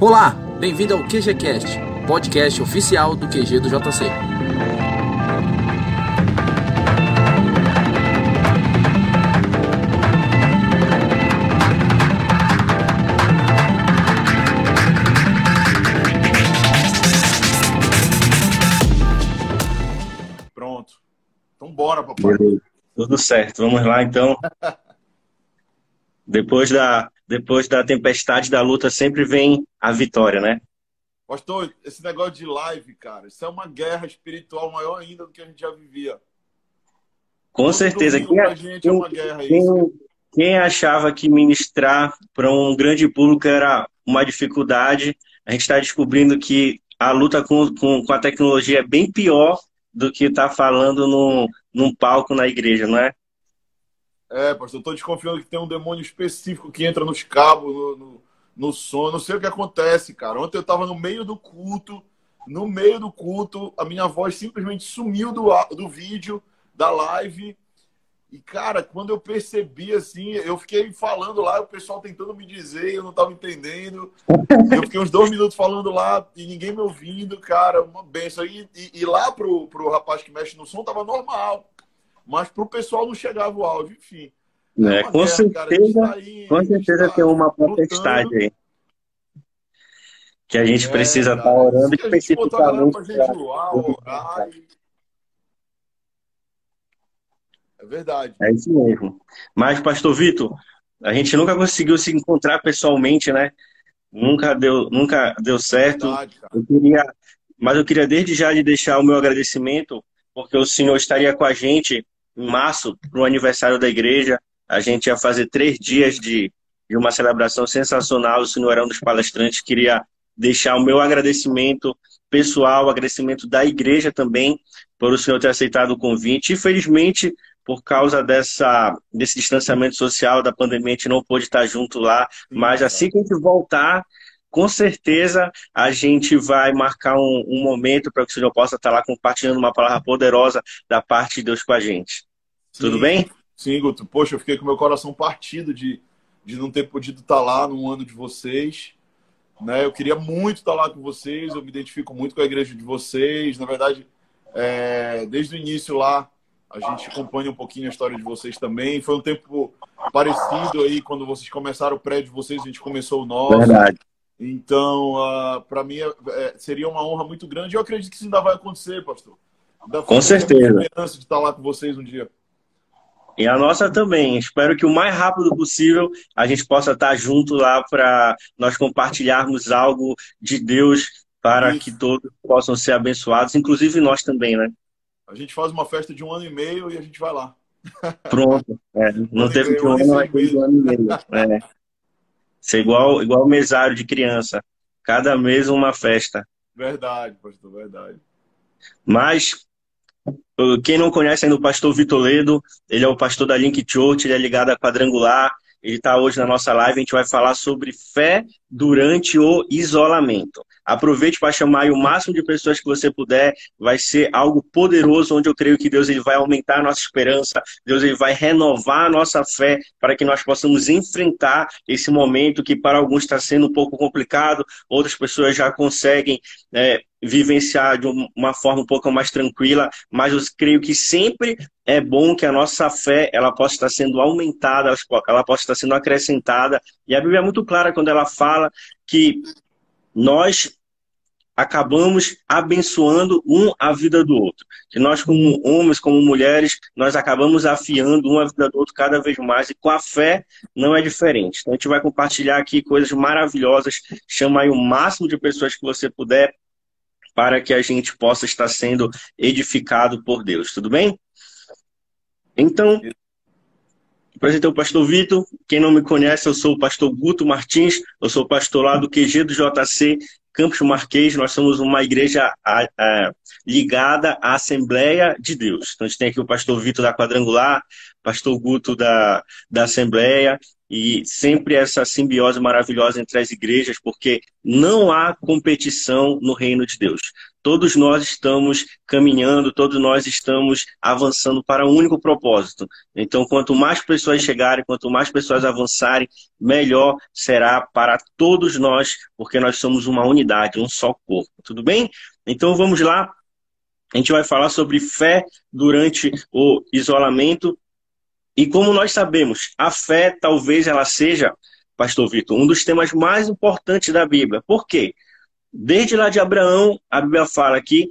Olá, bem-vindo ao QGCast, podcast oficial do QG do JC. Pronto. Então bora, papai. Tudo certo. Vamos lá, então. Depois da, depois da tempestade da luta sempre vem a vitória, né? Pastor, esse negócio de live, cara, isso é uma guerra espiritual maior ainda do que a gente já vivia. Com Todo certeza. Quem, gente é uma guerra quem- isso. quem achava que ministrar para um grande público era uma dificuldade, a gente está descobrindo que a luta com, com, com a tecnologia é bem pior do que estar falando num, num palco na igreja, não é? É, pastor, eu tô desconfiando que tem um demônio específico que entra nos cabos, no, no, no som. Não sei o que acontece, cara. Ontem eu tava no meio do culto, no meio do culto, a minha voz simplesmente sumiu do, do vídeo, da live. E, cara, quando eu percebi, assim, eu fiquei falando lá, o pessoal tentando me dizer, eu não tava entendendo. Eu fiquei uns dois minutos falando lá e ninguém me ouvindo, cara, uma benção. E, e, e lá pro, pro rapaz que mexe no som tava normal. Mas pro pessoal não chegava o áudio, enfim. Né? É Com guerra, cara, gente certeza, tá aí, com gente certeza tá tem uma potestade aí. Que a gente É, precisa estar cara, orando gente a galera pra especificamente. jejuar, orar, e- É verdade. É isso mesmo. Mas, Pastor Vitor, a gente nunca conseguiu se encontrar pessoalmente, né? Nunca deu, nunca deu certo. Verdade, cara. Eu queria, mas eu queria desde já lhe deixar o meu agradecimento, porque o senhor estaria com a gente em março, para o aniversário da igreja. A gente ia fazer três dias de, de uma celebração sensacional. O senhor era um dos palestrantes. Queria deixar o meu agradecimento pessoal, agradecimento da igreja também, por o senhor ter aceitado o convite. Infelizmente, por causa dessa, desse distanciamento social da pandemia, a gente não pôde estar junto lá. Mas assim que a gente voltar, com certeza a gente vai marcar um, um momento para que o senhor possa estar lá compartilhando uma palavra poderosa da parte de Deus com a gente. Tudo Sim. bem? Sim, Guto. Poxa, eu fiquei com meu coração partido de, de não ter podido estar lá no ano de vocês. Né? Eu queria muito estar lá com vocês, eu me identifico muito com a igreja de vocês. Na verdade, é, desde o início lá, a gente acompanha um pouquinho a história de vocês também. Foi um tempo parecido aí, quando vocês começaram o prédio de vocês, a gente começou o nosso. Verdade. Então, para mim, é- é- seria uma honra muito grande. Eu acredito que isso ainda vai acontecer, pastor. Ainda Com certeza. esperança de estar lá com vocês um dia. E a nossa também. Espero que o mais rápido possível a gente possa estar junto lá para nós compartilharmos algo de Deus para Isso. que todos possam ser abençoados, inclusive nós também, né? A gente faz uma festa de um ano e meio e a gente vai lá. Pronto. É, não teve um e ano, seis mas teve de um ano e meio. É. Ser igual, igual mesário de criança. Cada mês uma festa. Verdade, pastor, verdade. Mas quem não conhece ainda o pastor Vitor Ledo, ele é o pastor da Link Church, ele é ligado a quadrangular. Ele está hoje na nossa live, a gente vai falar sobre fé durante o isolamento. Aproveite para chamar o máximo de pessoas que você puder, vai ser algo poderoso, onde eu creio que Deus ele vai aumentar a nossa esperança, Deus ele vai renovar a nossa fé para que nós possamos enfrentar esse momento que para alguns está sendo um pouco complicado, outras pessoas já conseguem é, vivenciar de uma forma um pouco mais tranquila, mas eu creio que sempre é bom que a nossa fé ela possa estar sendo aumentada, ela possa estar sendo acrescentada. E a Bíblia é muito clara quando ela fala que nós acabamos abençoando um a vida do outro. Que nós, como homens, como mulheres, nós acabamos afiando um a vida do outro cada vez mais. E com a fé não é diferente. Então a gente vai compartilhar aqui coisas maravilhosas. Chama aí o máximo de pessoas que você puder para que a gente possa estar sendo edificado por Deus. Tudo bem? Então, apresentei o pastor Vitor. Quem não me conhece, eu sou o pastor Guto Martins. Eu sou pastor lá do QG do JC Campos Marquês. Nós somos uma igreja a, a, ligada à Assembleia de Deus. Então, a gente tem aqui o pastor Vitor da Quadrangular, pastor Guto da, da Assembleia. e sempre essa simbiose maravilhosa entre as igrejas, porque não há competição no reino de Deus. Todos nós estamos caminhando, todos nós estamos avançando para um único propósito. Então, quanto mais pessoas chegarem, quanto mais pessoas avançarem, melhor será para todos nós, porque nós somos uma unidade, um só corpo. Tudo bem? Então, vamos lá. A gente vai falar sobre fé durante o isolamento e como nós sabemos, a fé talvez ela seja, pastor Vitor, um dos temas mais importantes da Bíblia. Por quê? Desde lá de Abraão, a Bíblia fala que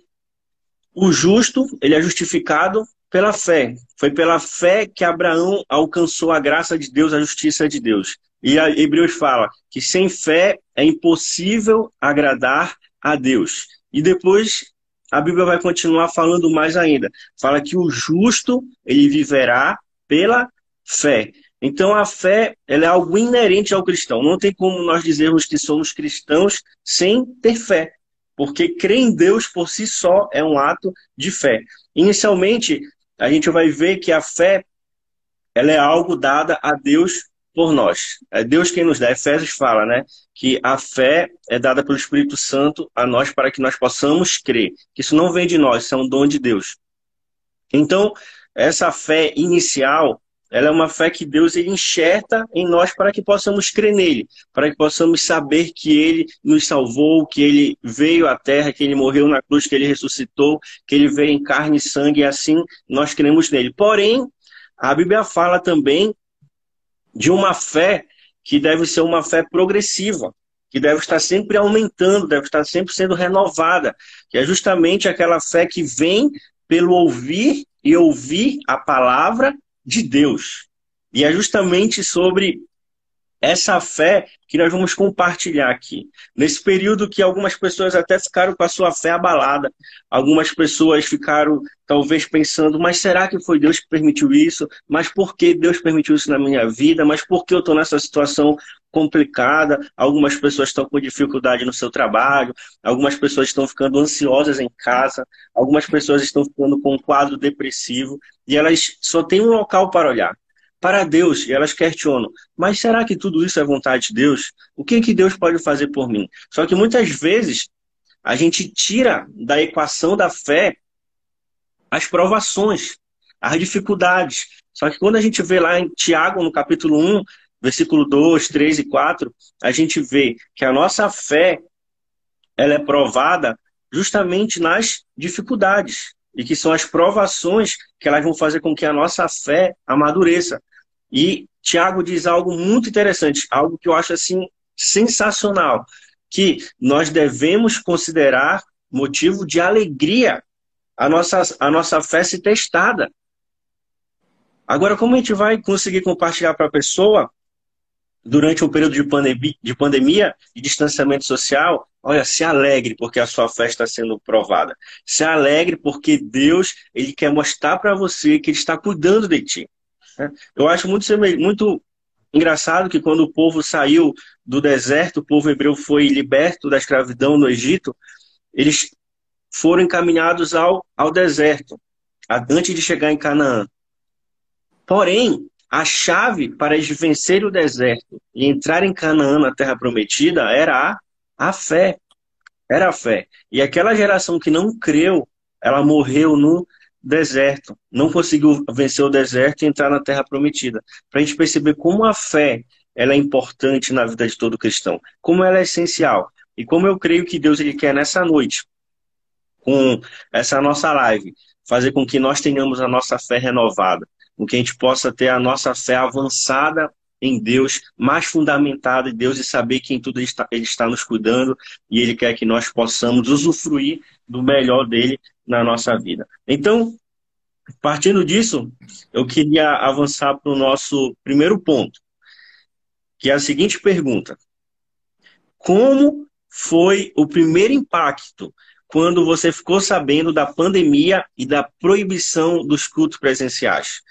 o justo, ele é justificado pela fé. Foi pela fé que Abraão alcançou a graça de Deus, a justiça de Deus. E a Hebreus fala que sem fé é impossível agradar a Deus. E depois a Bíblia vai continuar falando mais ainda. Fala que o justo, ele viverá pela fé. Então a fé ela é algo inerente ao cristão. Não tem como nós dizermos que somos cristãos sem ter fé, porque crer em Deus por si só é um ato de fé. Inicialmente, a gente vai ver que a fé ela é algo dada a Deus por nós. É Deus quem nos dá. Efésios fala, né, que a fé é dada pelo Espírito Santo a nós para que nós possamos crer. Que isso não vem de nós, isso é um dom de Deus. Então, essa fé inicial, ela é uma fé que Deus ele enxerta em nós para que possamos crer nele, para que possamos saber que ele nos salvou, que ele veio à terra, que ele morreu na cruz, que ele ressuscitou, que ele veio em carne e sangue, e assim nós cremos nele. Porém, a Bíblia fala também de uma fé que deve ser uma fé progressiva, que deve estar sempre aumentando, deve estar sempre sendo renovada, que é justamente aquela fé que vem pelo ouvir e ouvir a palavra de Deus. E é justamente sobre essa fé que nós vamos compartilhar aqui. Nesse período que algumas pessoas até ficaram com a sua fé abalada, algumas pessoas ficaram talvez pensando, mas será que foi Deus que permitiu isso? Mas por que Deus permitiu isso na minha vida? Mas por que eu estou nessa situação complicada? Algumas pessoas estão com dificuldade no seu trabalho, algumas pessoas estão ficando ansiosas em casa, algumas pessoas estão ficando com um quadro depressivo e elas só têm um local para olhar para Deus e elas questionam: mas será que tudo isso é vontade de Deus? O que, que Deus pode fazer por mim? Só que muitas vezes a gente tira da equação da fé as provações, as dificuldades. Só que quando a gente vê lá em Tiago, no capítulo 1, versículo 2, 3 e 4, a gente vê que a nossa fé ela é provada justamente nas dificuldades e que são as provações que elas vão fazer com que a nossa fé amadureça. E Tiago diz algo muito interessante, algo que eu acho assim sensacional, que nós devemos considerar motivo de alegria a nossa, a nossa fé se testada. Agora, como a gente vai conseguir compartilhar para a pessoa durante um período de pandemia, de pandemia e distanciamento social, olha, se alegre porque a sua fé está sendo provada. Se alegre porque Deus ele quer mostrar para você que Ele está cuidando de ti. Né? Eu acho muito, muito engraçado que quando o povo saiu do deserto, o povo hebreu foi liberto da escravidão no Egito, eles foram encaminhados ao, ao deserto, antes de chegar em Canaã. Porém, a chave para eles vencerem o deserto e entrar em Canaã, na terra prometida, era a, a fé. Era a fé. E aquela geração que não creu, ela morreu no deserto. Não conseguiu vencer o deserto e entrar na terra prometida. Para a gente perceber como a fé ela é importante na vida de todo cristão. Como ela é essencial. E como eu creio que Deus ele quer nessa noite, com essa nossa live, fazer com que nós tenhamos a nossa fé renovada com que a gente possa ter a nossa fé avançada em Deus, mais fundamentada em Deus e saber que em tudo ele está, ele está nos cuidando e Ele quer que nós possamos usufruir do melhor dele na nossa vida. Então, partindo disso, eu queria avançar para o nosso primeiro ponto, que é a seguinte pergunta: Como foi o primeiro impacto quando você ficou sabendo da pandemia e da proibição dos cultos presenciais?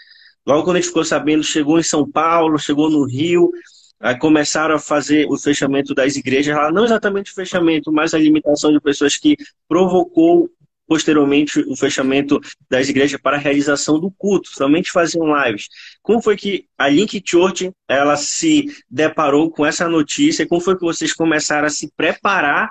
Logo quando a gente ficou sabendo, chegou em São Paulo, chegou no Rio, aí começaram a fazer o fechamento das igrejas, não exatamente o fechamento, mas a limitação de pessoas que provocou posteriormente o fechamento das igrejas para a realização do culto, somente faziam lives. Como foi que a Link Church ela se deparou com essa notícia? Como foi que vocês começaram a se preparar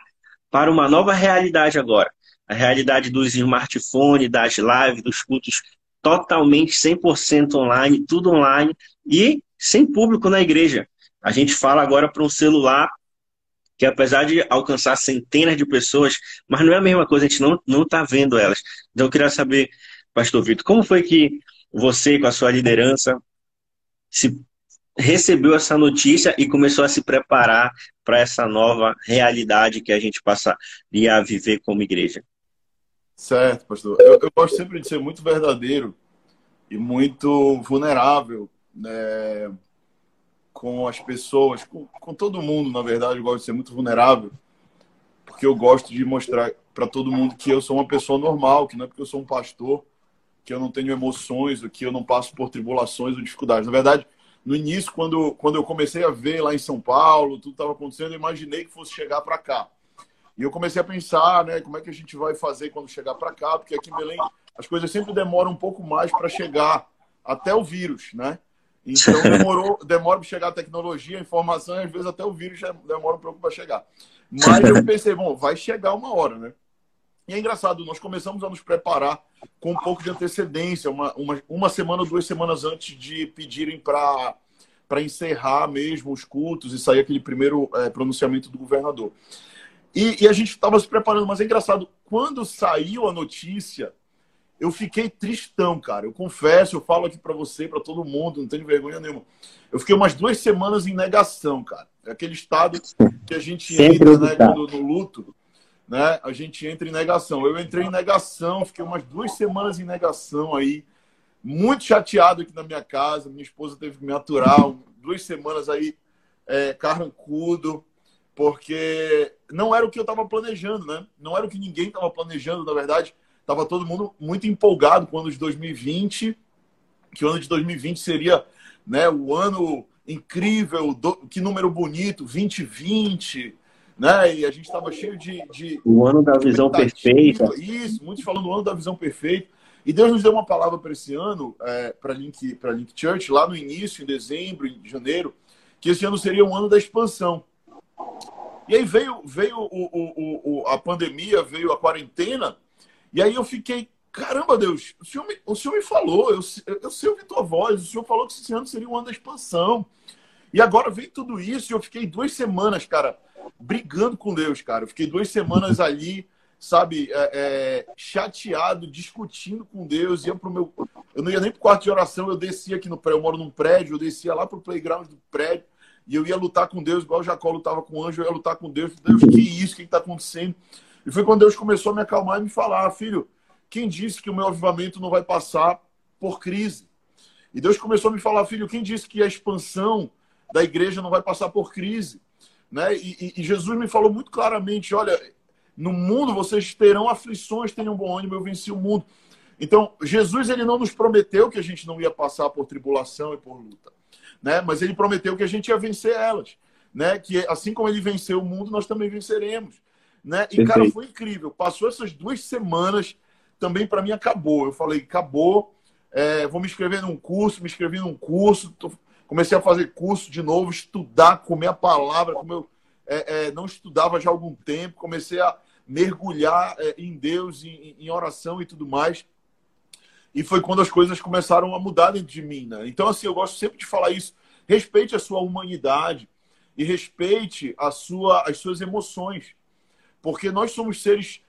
para uma nova realidade agora? A realidade dos smartphones, das lives, dos cultos totalmente 100% online, tudo online e sem público na igreja. A gente fala agora para um celular que apesar de alcançar centenas de pessoas, mas não é a mesma coisa, a gente não está vendo elas. Então eu queria saber, Pastor Vitor, como foi que você, com a sua liderança, se recebeu essa notícia e começou a se preparar para essa nova realidade que a gente passaria a viver como igreja? Certo, pastor. Eu, eu gosto sempre de ser muito verdadeiro e muito vulnerável né, com as pessoas, com, com todo mundo, na verdade. Eu gosto de ser muito vulnerável, porque eu gosto de mostrar para todo mundo que eu sou uma pessoa normal, que não é porque eu sou um pastor que eu não tenho emoções, ou que eu não passo por tribulações ou dificuldades. Na verdade, no início, quando, quando eu comecei a ver lá em São Paulo, tudo estava acontecendo, eu imaginei que fosse chegar para cá. E eu comecei a pensar, né, como é que a gente vai fazer quando chegar para cá, porque aqui em Belém as coisas sempre demoram um pouco mais para chegar até o vírus, né? Então demorou, demora para chegar a tecnologia, a informação, e às vezes até o vírus já demora um pouco para chegar. Mas eu pensei, bom, vai chegar uma hora, né? E é engraçado, nós começamos a nos preparar com um pouco de antecedência, uma, uma, uma semana, duas semanas antes de pedirem para para encerrar mesmo os cultos e sair aquele primeiro é, pronunciamento do governador. E, e a gente estava se preparando, mas é engraçado, quando saiu a notícia, eu fiquei tristão, cara. Eu confesso, eu falo aqui para você, para todo mundo, não tenho vergonha nenhuma. Eu fiquei umas duas semanas em negação, cara. É aquele estado que a gente entra né, no, no luto, né? A gente entra em negação. Eu entrei em negação, fiquei umas duas semanas em negação aí, muito chateado aqui na minha casa. Minha esposa teve que me aturar, duas semanas aí é, carrancudo porque não era o que eu estava planejando, né? Não era o que ninguém estava planejando, na verdade. Estava todo mundo muito empolgado com o ano de 2020, que o ano de 2020 seria né, o ano incrível, do, que número bonito, 2020, né? E a gente estava cheio de, de, O ano da visão perfeita. Isso, muitos falando do ano da visão perfeita. E Deus nos deu uma palavra para esse ano, é, para Link, Link Church, lá no início, em dezembro, em janeiro, que esse ano seria um ano da expansão. E aí veio, veio o, o, o, a pandemia, veio a quarentena, e aí eu fiquei, caramba, Deus, o senhor me, o senhor me falou, eu, eu sei ouvir tua voz, o senhor falou que esse ano seria um ano da expansão. E agora veio tudo isso, e eu fiquei duas semanas, cara, brigando com Deus, cara. Eu fiquei duas semanas ali, sabe, é, é, chateado, discutindo com Deus. Ia pro meu. Eu não ia nem pro quarto de oração, eu descia aqui no prédio, eu moro num prédio, eu descia lá pro playground do prédio e eu ia lutar com Deus, igual Jacó lutava com o anjo, eu ia lutar com Deus. Deus, que isso? O que está acontecendo? E foi quando Deus começou a me acalmar e me falar, filho, quem disse que o meu avivamento não vai passar por crise? E Deus começou a me falar, filho, quem disse que a expansão da igreja não vai passar por crise? Né? E, e, e Jesus me falou muito claramente, olha, no mundo vocês terão aflições, tenham bom ânimo, eu venci o mundo. Então, Jesus ele não nos prometeu que a gente não ia passar por tribulação e por luta né? Mas ele prometeu que a gente ia vencer elas, né? Que assim como ele venceu o mundo, nós também venceremos, né? E Perfeito. cara, foi incrível. Passou essas duas semanas, também para mim acabou. Eu falei, acabou. É, vou me inscrever num curso, me inscrevi num curso, tô, comecei a fazer curso de novo, estudar, comer a palavra, como eu é, é, não estudava já há algum tempo, comecei a mergulhar é, em Deus, em, em oração e tudo mais. E foi quando as coisas começaram a mudar dentro de mim. Né? Então, assim, eu gosto sempre de falar isso. Respeite a sua humanidade e respeite a sua, as suas emoções. Porque nós somos seres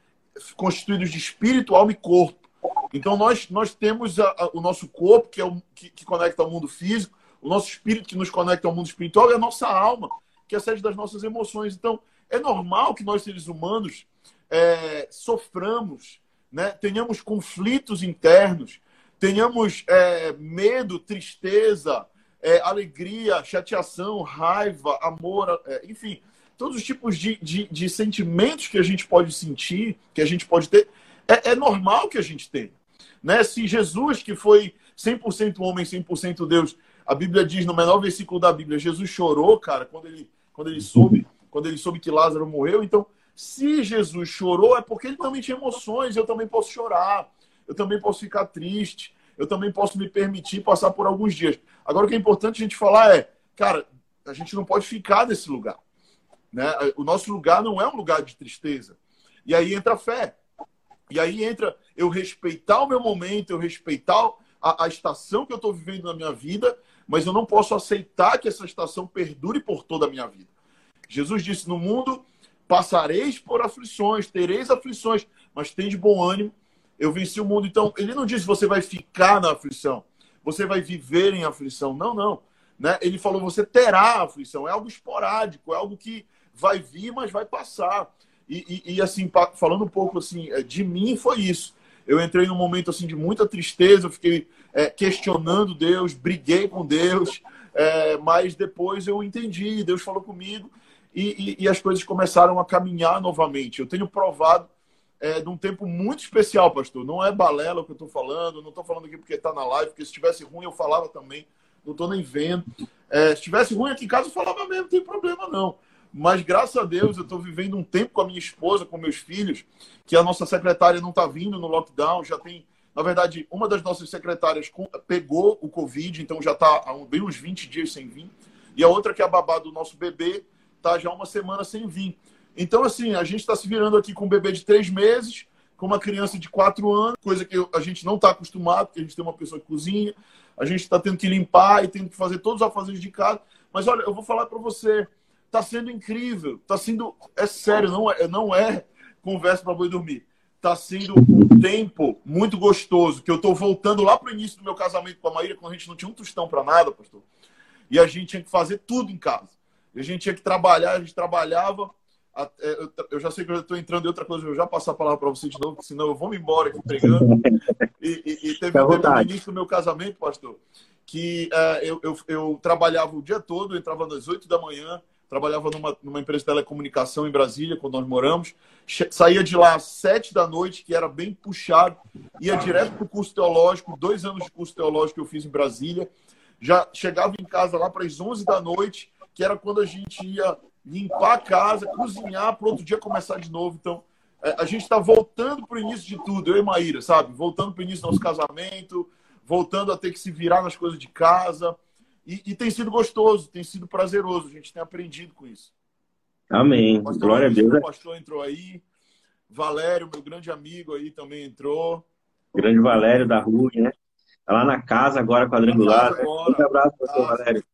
constituídos de espírito, alma e corpo. Então, nós, nós temos a, a, o nosso corpo, que, é o, que, que conecta ao mundo físico, o nosso espírito, que nos conecta ao mundo espiritual, e a nossa alma, que é a sede das nossas emoções. Então, é normal que nós, seres humanos, é, soframos né? tenhamos conflitos internos, tenhamos é, medo, tristeza, é, alegria, chateação, raiva, amor, é, enfim, todos os tipos de, de, de, sentimentos que a gente pode sentir, que a gente pode ter, é, é normal que a gente tenha. Né? Se Jesus, que foi 100% homem, 100% Deus, a Bíblia diz no menor versículo da Bíblia, Jesus chorou, cara, quando ele, quando ele soube, quando ele soube que Lázaro morreu, então Se Jesus chorou, é porque ele também tinha emoções, eu também posso chorar, eu também posso ficar triste, eu também posso me permitir passar por alguns dias. Agora, o que é importante a gente falar é, cara, a gente não pode ficar nesse lugar. Né? O nosso lugar não é um lugar de tristeza. E aí entra a fé. E aí entra eu respeitar o meu momento, eu respeitar a, a estação que eu estou vivendo na minha vida, mas eu não posso aceitar que essa estação perdure por toda a minha vida. Jesus disse: No mundo passareis por aflições, tereis aflições, mas tem de bom ânimo, eu venci o mundo. Então, ele não disse você vai ficar na aflição, você vai viver em aflição. Não, não. Né? Ele falou você terá aflição. É algo esporádico, é algo que vai vir, mas vai passar. E, e, e, assim, falando um pouco assim, é, de mim foi isso. Eu entrei num momento assim de muita tristeza, eu fiquei é, questionando Deus, briguei com Deus, é, mas depois eu entendi, Deus falou comigo e, e, as coisas começaram a caminhar novamente. Eu tenho provado é, de um tempo muito especial, pastor. Não é balela o que eu estou falando, não estou falando aqui porque está na live, porque se estivesse ruim eu falava também, não estou nem vendo. É, se estivesse ruim aqui em casa eu falava mesmo, não tem problema não. Mas graças a Deus eu estou vivendo um tempo com a minha esposa, com meus filhos, que a nossa secretária não está vindo no lockdown, já tem. Na verdade, uma das nossas secretárias pegou o Covid, então já está há bem uns 20 dias sem vir. E a outra, que é a babá do nosso bebê, está já uma semana sem vir. Então, assim, a gente está se virando aqui com um bebê de três meses, com uma criança de quatro anos, coisa que a gente não está acostumado, porque a gente tem uma pessoa que cozinha, a gente está tendo que limpar e tendo que fazer todos os afazeres de casa. Mas olha, eu vou falar para você, está sendo incrível, está sendo, é sério, não é, não é conversa para boi dormir. Está sendo um tempo muito gostoso, que eu estou voltando lá para o início do meu casamento com a Maíra, quando a gente não tinha um tostão para nada, pastor. E a gente tinha que fazer tudo em casa. A gente tinha que trabalhar, a gente trabalhava. É, eu já sei que eu estou entrando em outra coisa, eu já passar a palavra para você de novo, senão eu vou me embora aqui pregando. E, e, e teve, um no início do meu casamento, pastor, que uh, eu, eu, eu, trabalhava o dia todo, eu entrava às 8 da manhã, trabalhava numa, numa empresa de telecomunicação em Brasília, quando nós moramos, saía de lá às 7 da noite, que era bem puxado, ia direto para o curso teológico, dois anos de curso teológico que eu fiz em Brasília, já chegava em casa lá para as 11 da noite, que era quando a gente ia limpar a casa, cozinhar, para outro dia começar de novo. Então, é, a gente está voltando para o início de tudo, eu e Maíra, sabe? Voltando para o início do nosso casamento, voltando a ter que se virar nas coisas de casa. E, e tem sido gostoso, tem sido prazeroso, a gente tem aprendido com isso. Amém. Glória a Deus. O pastor entrou aí, Valério, meu grande amigo aí, também entrou. Grande Valério da Rua, né? Tá lá na casa agora, quadrangular. Um abraço, pastor Valério.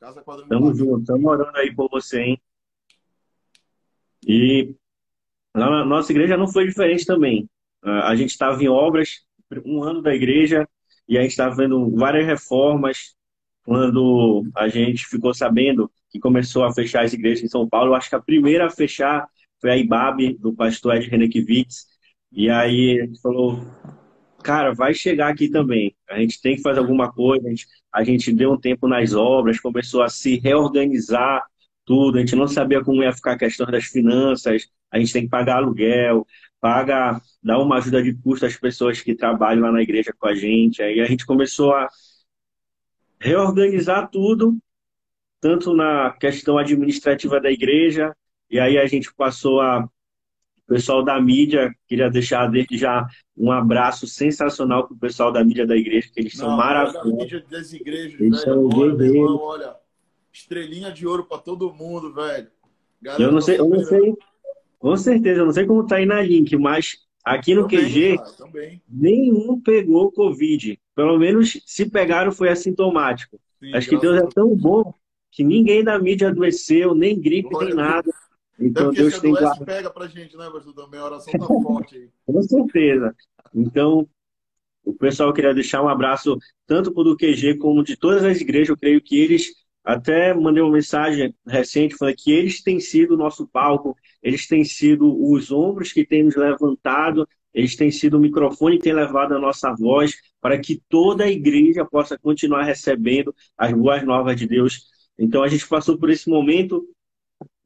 Casa quadrangular. Tamo junto, tamo orando aí por você, hein? E a nossa igreja não foi diferente também. A gente estava em obras, um ano da igreja, e a gente estava vendo várias reformas. Quando a gente ficou sabendo que começou a fechar as igrejas em São Paulo, eu acho que a primeira a fechar foi a IBAB, do pastor Ed Renekiewicz. E aí a gente falou, cara, vai chegar aqui também. A gente tem que fazer alguma coisa. A gente, a gente deu um tempo nas obras, começou a se reorganizar tudo. A gente não sabia como ia ficar a questão das finanças. A gente tem que pagar aluguel, paga, dar uma ajuda de custo às pessoas que trabalham lá na igreja com a gente. Aí a gente começou a reorganizar tudo, tanto na questão administrativa da igreja, e aí a gente passou a pessoal da mídia, queria deixar desde já um abraço sensacional para o pessoal da mídia da igreja, que eles Não, são maravilhosos. mídia das igrejas, eles velho, agora, meu irmão, olha, estrelinha de ouro para todo mundo, velho. Galera, eu não sei, eu não sei, com certeza, eu não sei como tá aí na link, mas aqui no também, QG, cara, nenhum pegou Covid. Pelo menos, se pegaram, foi assintomático. Sim, Acho que Deus é tão bom que ninguém da mídia adoeceu, nem gripe, nem nada. Então Deve Deus tem guarda... pega pra gente, né, pastor? Também a oração tá forte aí. Com certeza. Então, o pessoal queria deixar um abraço tanto para o QG como de todas as igrejas. Eu creio que eles até mandei uma mensagem recente falando que eles têm sido o nosso palco, eles têm sido os ombros que têm nos levantado, eles têm sido o microfone que tem levado a nossa voz para que toda a igreja possa continuar recebendo as boas novas de Deus. Então a gente passou por esse momento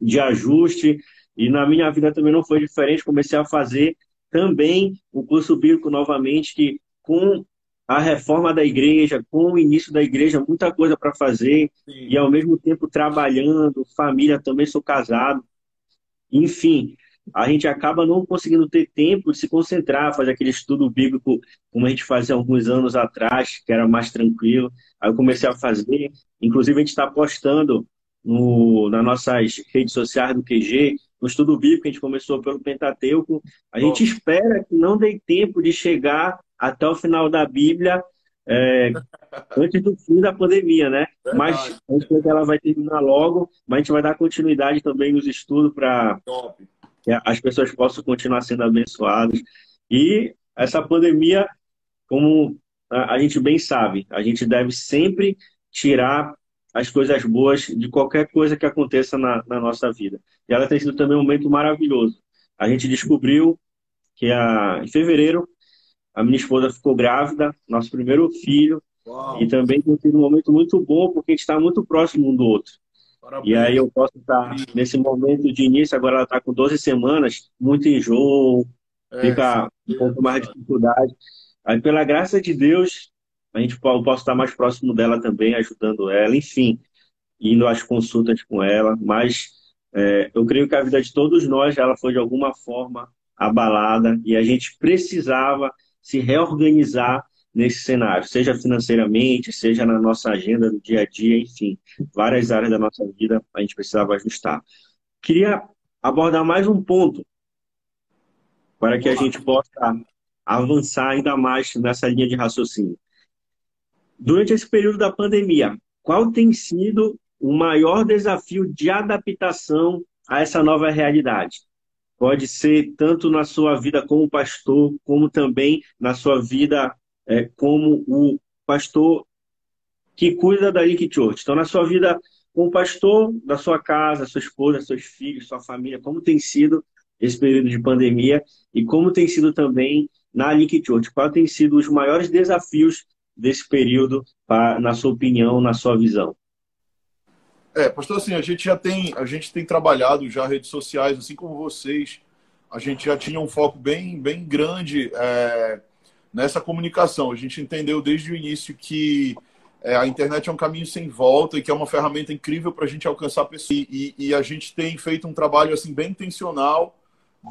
de ajuste. E na minha vida também não foi diferente. Comecei a fazer também o curso bíblico novamente, que com a reforma da igreja, com o início da igreja, muita coisa para fazer, Sim. e ao mesmo tempo trabalhando, família, também sou casado. Enfim, a gente acaba não conseguindo ter tempo de se concentrar, fazer aquele estudo bíblico como a gente fazia alguns anos atrás, que era mais tranquilo. Aí eu comecei a fazer, inclusive a gente está postando no, nas nossas redes sociais do QG, no estudo bíblico, a gente começou pelo Pentateuco. A gente espera que não dê tempo de chegar até o final da Bíblia é, antes do fim da pandemia, né? Verdade. Mas a gente que ela vai terminar logo, mas a gente vai dar continuidade também nos estudos para as pessoas possam continuar sendo abençoadas. E essa pandemia, como a gente bem sabe, a gente deve sempre tirar as coisas boas de qualquer coisa que aconteça na, na nossa vida. E ela tem sido também um momento maravilhoso. A gente descobriu que a, em fevereiro a minha esposa ficou grávida, nosso primeiro filho, Uau. e também tem sido um momento muito bom porque a gente está muito próximo um do outro. Parabéns. E aí eu posso estar nesse momento de início, agora ela está com 12 semanas, muito enjoo, é, fica um pouco mais de dificuldade. Aí pela graça de Deus, a gente eu posso estar mais próximo dela também, ajudando ela, enfim, indo às consultas com ela, mas é, eu creio que a vida de todos nós ela foi de alguma forma abalada e a gente precisava se reorganizar nesse cenário, seja financeiramente, seja na nossa agenda do dia a dia, enfim, várias áreas da nossa vida a gente precisava ajustar. Queria abordar mais um ponto para que a gente possa avançar ainda mais nessa linha de raciocínio. Durante esse período da pandemia, qual tem sido o maior desafio de adaptação a essa nova realidade? pode ser tanto na sua vida como pastor, como também na sua vida é, como o pastor que cuida da Link Church. Então, na sua vida como pastor da sua casa, sua esposa, seus filhos, sua família, como tem sido esse período de pandemia e como tem sido também na Link Church? Quais têm sido os maiores desafios desse período, na sua opinião, na sua visão? É, pastor, assim, a gente já tem, a gente tem trabalhado já redes sociais, assim como vocês. A gente já tinha um foco bem, bem grande é, nessa comunicação. A gente entendeu desde o início que é, a internet é um caminho sem volta e que é uma ferramenta incrível para a gente alcançar pessoas. E, e, a gente tem feito um trabalho assim bem intencional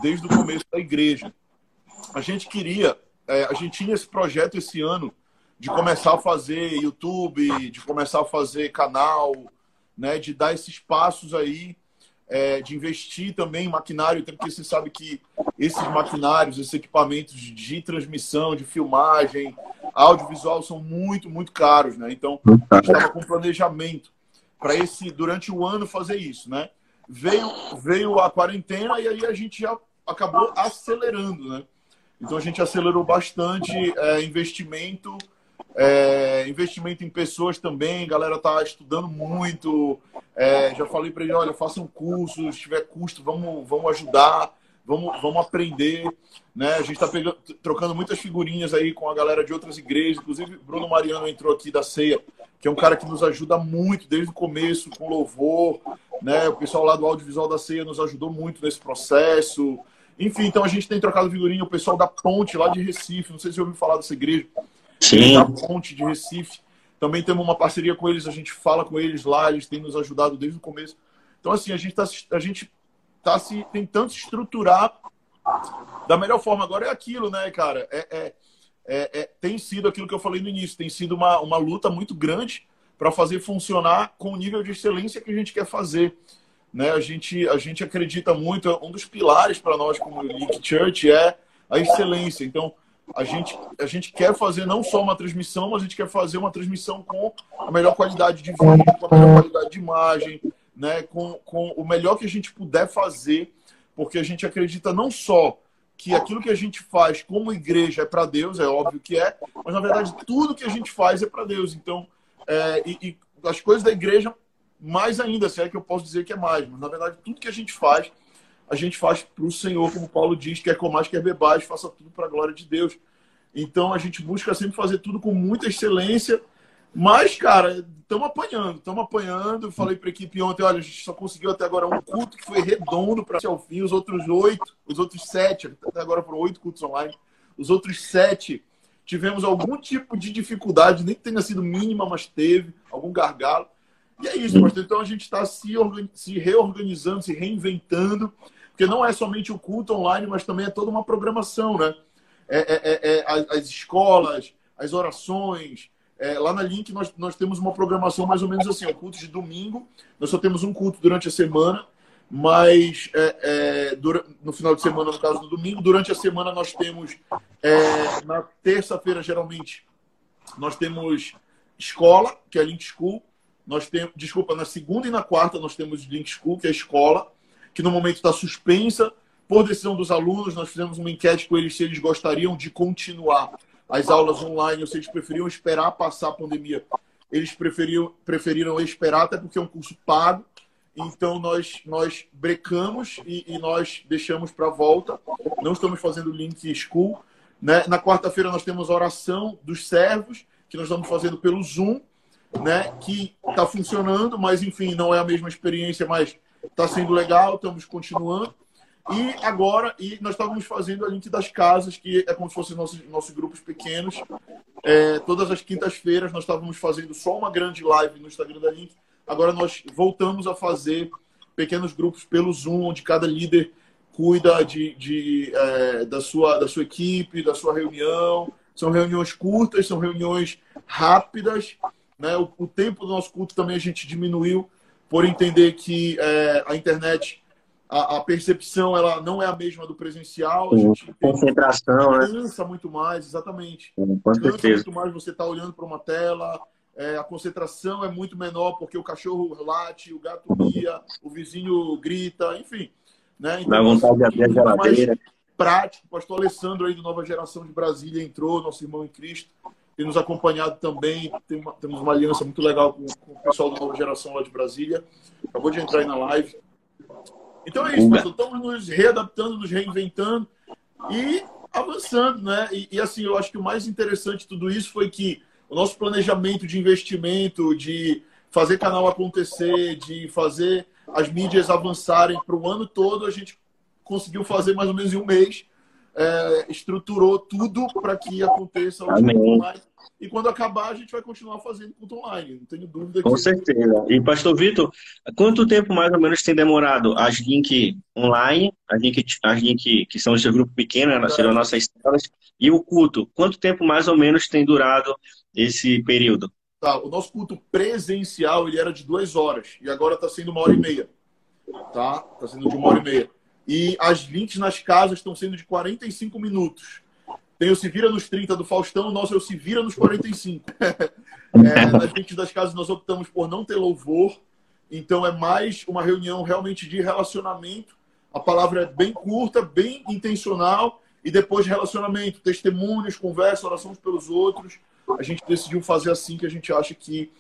desde o começo da igreja. A gente queria, é, a gente tinha esse projeto esse ano de começar a fazer YouTube, de começar a fazer canal, né, de dar esses passos aí, é, de investir também em maquinário, porque você sabe que esses maquinários, esses equipamentos de transmissão, de filmagem, audiovisual são muito, muito caros, né? Então, a gente estava com planejamento para esse durante o ano fazer isso, né? Veio, veio a quarentena e aí a gente já acabou acelerando, né? Então a gente acelerou bastante é, investimento é, investimento em pessoas também, galera tá estudando muito. É, já falei para ele, olha, façam cursos, se tiver custo, vamos, vamos ajudar, vamos, vamos aprender. Né? A gente está trocando muitas figurinhas aí com a galera de outras igrejas, inclusive Bruno Mariano entrou aqui da ceia, que é um cara que nos ajuda muito desde o começo, com louvor. Né? O pessoal lá do audiovisual da ceia nos ajudou muito nesse processo. Enfim, então a gente tem trocado figurinha, o pessoal da Ponte lá de Recife, não sei se você ouviu falar dessa igreja. Sim. Da Ponte de Recife. Também temos uma parceria com eles, a gente fala com eles lá, eles têm nos ajudado desde o começo. Então, assim, a gente está a gente tá se tentando se estruturar da melhor forma. Agora é aquilo, né, cara? É, é, é, é tem sido aquilo que eu falei no início, tem sido uma, uma luta muito grande para fazer funcionar com o nível de excelência que a gente quer fazer. Né? A, gente, a gente acredita muito, um dos pilares para nós como Link Church é a excelência. Então, a gente, a gente quer fazer não só uma transmissão, mas a gente quer fazer uma transmissão com a melhor qualidade de vídeo, com a melhor qualidade de imagem, né? com, com o melhor que a gente puder fazer, porque a gente acredita não só que aquilo que a gente faz como igreja é para Deus, é óbvio que é, mas na verdade tudo que a gente faz é para Deus. Então, é, e, e, as coisas da igreja, mais ainda, se é que eu posso dizer que é mais, mas na verdade tudo que a gente faz a gente faz para o Senhor, como Paulo diz, quer comais, quer bebais, faça tudo para a glória de Deus. Então a gente busca sempre fazer tudo com muita excelência, mas, cara, estamos apanhando, estamos apanhando. Falei para a equipe ontem, olha, a gente só conseguiu até agora um culto que foi redondo para ao fim, os outros oito, os outros sete, até agora foram oito cultos online, os outros sete tivemos algum tipo de dificuldade, nem que tenha sido mínima, mas teve, algum gargalo. E é isso, pastor. Então a gente está se, se reorganizando, se reinventando porque não é somente o culto online, mas também é toda uma programação, né? É, é, é, é as, as, escolas, as orações. É, lá na Link nós, nós temos uma programação mais ou menos assim, o culto de domingo, nós só temos um culto durante a semana, mas é, no final de semana, no caso do domingo, durante a semana nós temos, na terça-feira geralmente, nós temos escola, que é a Link School, nós temos, desculpa, na segunda e na quarta nós temos Link School, que é a escola, que no momento está suspensa por decisão dos alunos. Nós fizemos uma enquete com eles se eles gostariam de continuar as aulas online ou se eles preferiam esperar passar a pandemia. Eles preferiam, preferiram esperar, até porque é um curso pago. Então nós nós brecamos e, e nós deixamos para volta. Não estamos fazendo Link School. Né? Na quarta-feira nós temos a oração dos servos, que nós estamos fazendo pelo Zoom, né? que está funcionando, mas enfim, não é a mesma experiência, mas Está sendo legal, estamos continuando. E agora, e nós estávamos fazendo a link das casas, que é como se fossem nossos, nossos grupos pequenos. É, todas as quintas-feiras nós estávamos fazendo só uma grande live no Instagram da Link. Agora nós voltamos a fazer pequenos grupos pelo Zoom, onde cada líder cuida de, de é, da, sua, da sua equipe, da sua reunião. São reuniões curtas, são reuniões rápidas. Né? O, o tempo do nosso culto também a gente diminuiu por entender que é, a internet, a, a, percepção, ela não é a mesma do presencial. A gente Concentração, né? Cansa muito mais, exatamente. Com cansa muito mais você estar tá olhando para uma tela. É, a concentração é muito menor porque o cachorro late, o gato mia, o vizinho grita, enfim. Né? Então, Dá vontade de abrir a geladeira. Prático, o pastor Alessandro aí do Nova Geração de Brasília entrou, nosso irmão em Cristo tem nos acompanhado também. Tem uma, temos uma aliança muito legal com, com, o pessoal da Nova Geração lá de Brasília. Acabou de entrar aí na live. Então é isso, pessoal. Estamos nos readaptando, nos reinventando e avançando, né? E, e, assim, eu acho que o mais interessante de tudo isso foi que o nosso planejamento de investimento, de fazer canal acontecer, de fazer as mídias avançarem para o ano todo, a gente conseguiu fazer mais ou menos em um mês é, estruturou tudo para que aconteça o online. E quando acabar, a gente vai continuar fazendo culto online, não tenho dúvida. Com certeza. E, Pastor Vitor, quanto tempo mais ou menos tem demorado as link online, as link, as link que são o seu grupo pequeno, né, serão nossas salas, e o culto? Quanto tempo mais ou menos tem durado esse período? Tá, o nosso culto presencial ele era de duas horas e agora está sendo uma hora e meia. Tá? Está sendo de uma hora e meia. E as links nas casas estão sendo de 45 minutos. Tem o Se Vira nos 30 do Faustão, o nosso é o Se Vira nos 45. é, nas links das casas nós optamos por não ter louvor, então é mais uma reunião realmente de relacionamento. A palavra é bem curta, bem intencional, e depois de relacionamento, testemunhos, conversa, orações pelos outros. A gente decidiu fazer assim que a gente acha que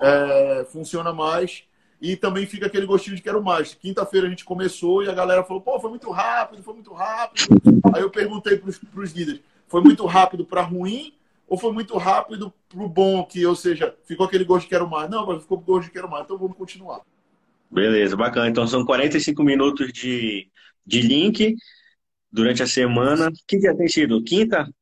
é, funciona mais. E também fica aquele gostinho de quero mais. Quinta-feira a gente começou e a galera falou: pô, foi muito rápido, foi muito rápido. Aí eu perguntei para os líderes: foi muito rápido para ruim ou foi muito rápido para o bom? Que, ou seja, ficou aquele gosto de quero mais. Não, mas ficou o gosto de quero mais. Então vamos continuar. Beleza, bacana. Então são 45 minutos de, de link durante a semana. Que dia tem sido? Quinta?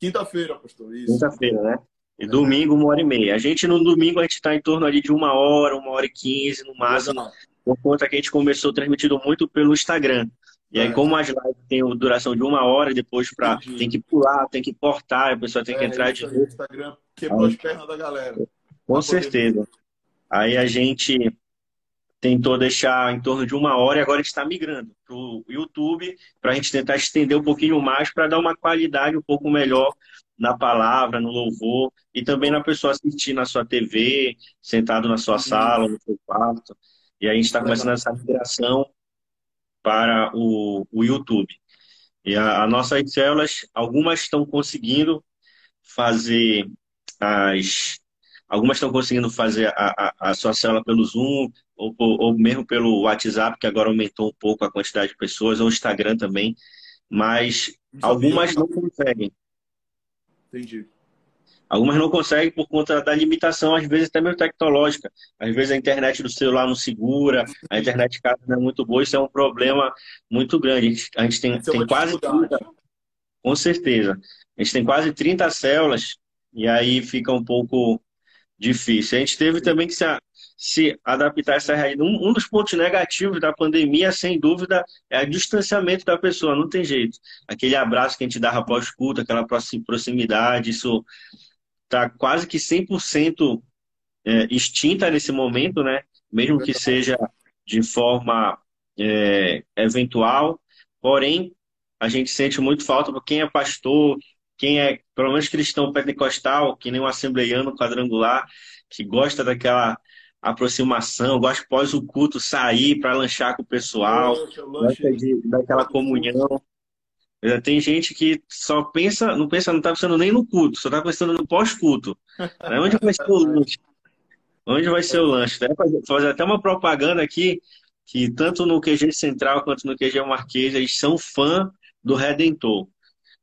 Quinta-feira, pastor. Quinta-feira, né? E domingo, uma hora e meia. A gente, no domingo, a gente está em torno ali de uma hora, uma hora e quinze, no máximo, por conta que a gente começou transmitindo muito pelo Instagram. E aí, como as lives têm duração de uma hora, depois pra, tem que pular, tem que cortar, a pessoa tem que é, entrar de novo. O Instagram quebrou aí, as pernas da galera. Com certeza. Aí a gente tentou deixar em torno de uma hora e agora a gente está migrando para o YouTube para a gente tentar estender um pouquinho mais para dar uma qualidade um pouco melhor na palavra, no louvor, e também na pessoa assistir na sua TV, sentado na sua sala, no seu quarto. E a gente está começando essa migração para o, o YouTube. E as nossas células, algumas estão conseguindo fazer as. Algumas estão conseguindo fazer a, a, a sua célula pelo Zoom, ou, ou mesmo pelo WhatsApp, que agora aumentou um pouco a quantidade de pessoas, ou Instagram também, mas algumas não conseguem. Entendi. Algumas não conseguem por conta da limitação, às vezes até meio tecnológica. Às vezes a internet do celular não segura, a internet de casa não é muito boa, isso é um problema muito grande. A gente, tem, é tem quase 30, com certeza. A gente tem quase 30 células e aí fica um pouco difícil. A gente teve também que se, se adaptar a essa realidade. Um, um, dos pontos negativos da pandemia, sem dúvida, é o distanciamento da pessoa, não tem jeito. Aquele abraço que a gente dava após culto, aquela proximidade, isso está quase que 100% é, extinta nesse momento, né? Mesmo que seja de forma é, eventual, porém, a gente sente muito falta para quem é pastor, quem é, pelo menos cristão pentecostal, que nem um assembleiano quadrangular, que gosta daquela aproximação, gosta pós o culto sair para lanchar com o pessoal, gosta de, daquela comunhão. Tem gente que só pensa, não pensa, não está pensando nem no culto, só está pensando no pós-culto. Né? Onde vai ser o lanche? Onde vai ser o lanche? Dá fazer até uma propaganda aqui, que tanto no QG Central quanto no QG Marquês, eles são fã do Redentor.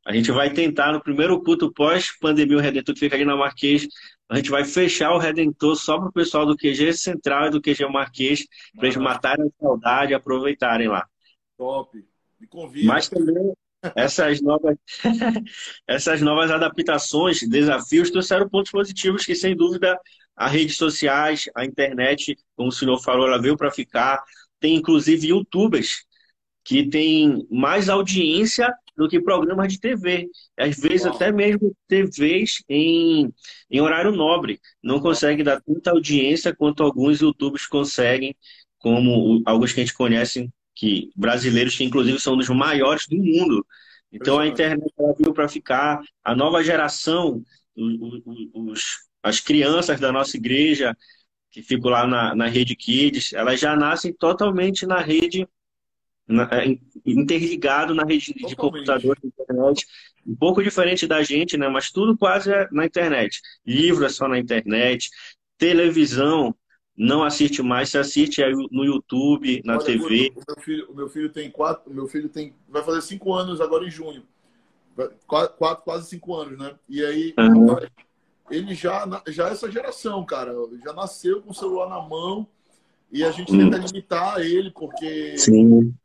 A gente vai tentar, no primeiro culto pós-pandemia, o Redentor que fica ali na Marquês, a gente vai fechar o Redentor só para o pessoal do QG Central e do QG Marquês, para eles matarem a saudade e aproveitarem lá. Top. Me convida. Mas também essas novas, essas novas adaptações, desafios, trouxeram pontos positivos que, sem dúvida, as redes sociais, a internet, como o senhor falou, ela veio para ficar. Tem, inclusive, youtubers que têm mais audiência do que programas de TV. Às vezes, Uau. até mesmo TVs em, em horário nobre. Não conseguem dar tanta audiência quanto alguns YouTubers conseguem, como alguns que a gente conhece, que brasileiros que inclusive são dos maiores do mundo. Então a internet veio para ficar. A nova geração, os, as crianças da nossa igreja, que ficam lá na, na rede Kids, elas já nascem totalmente na rede na, interligado na rede Totalmente. de computador, internet, um pouco diferente da gente, né? Mas tudo quase é na internet. Livro é só na internet, televisão não assiste mais, se assiste no YouTube, na Olha, TV. O meu, filho, o meu filho tem quatro, meu filho tem vai fazer cinco anos agora em junho, quatro, quatro quase cinco anos, né? E aí uhum. ele já já é essa geração, cara, já nasceu com o celular na mão e a gente tenta uhum. limitar ele porque Sim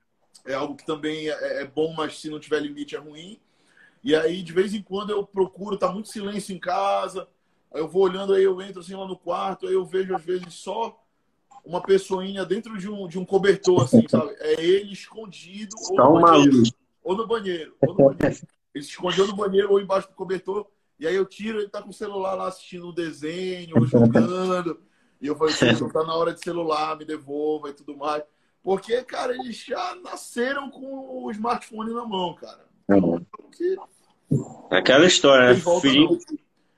é algo que também é, é bom, mas se não tiver limite é ruim. E aí, de vez em quando, eu procuro, tá muito silêncio em casa, aí eu vou olhando, aí eu entro assim lá no quarto, aí eu vejo às vezes só uma pessoinha dentro de um, de um cobertor, assim, sabe? É ele escondido ou no, banheiro, ou no banheiro. Ou no banheiro. Ele se escondeu no banheiro ou embaixo do cobertor. E aí eu tiro, ele tá com o celular lá assistindo um desenho, ou jogando. E eu falei, assim, tá na hora de celular, me devolva e tudo mais. Porque, cara, eles já nasceram com o smartphone na mão, cara. Então, que... Aquela história, né? Filhinho,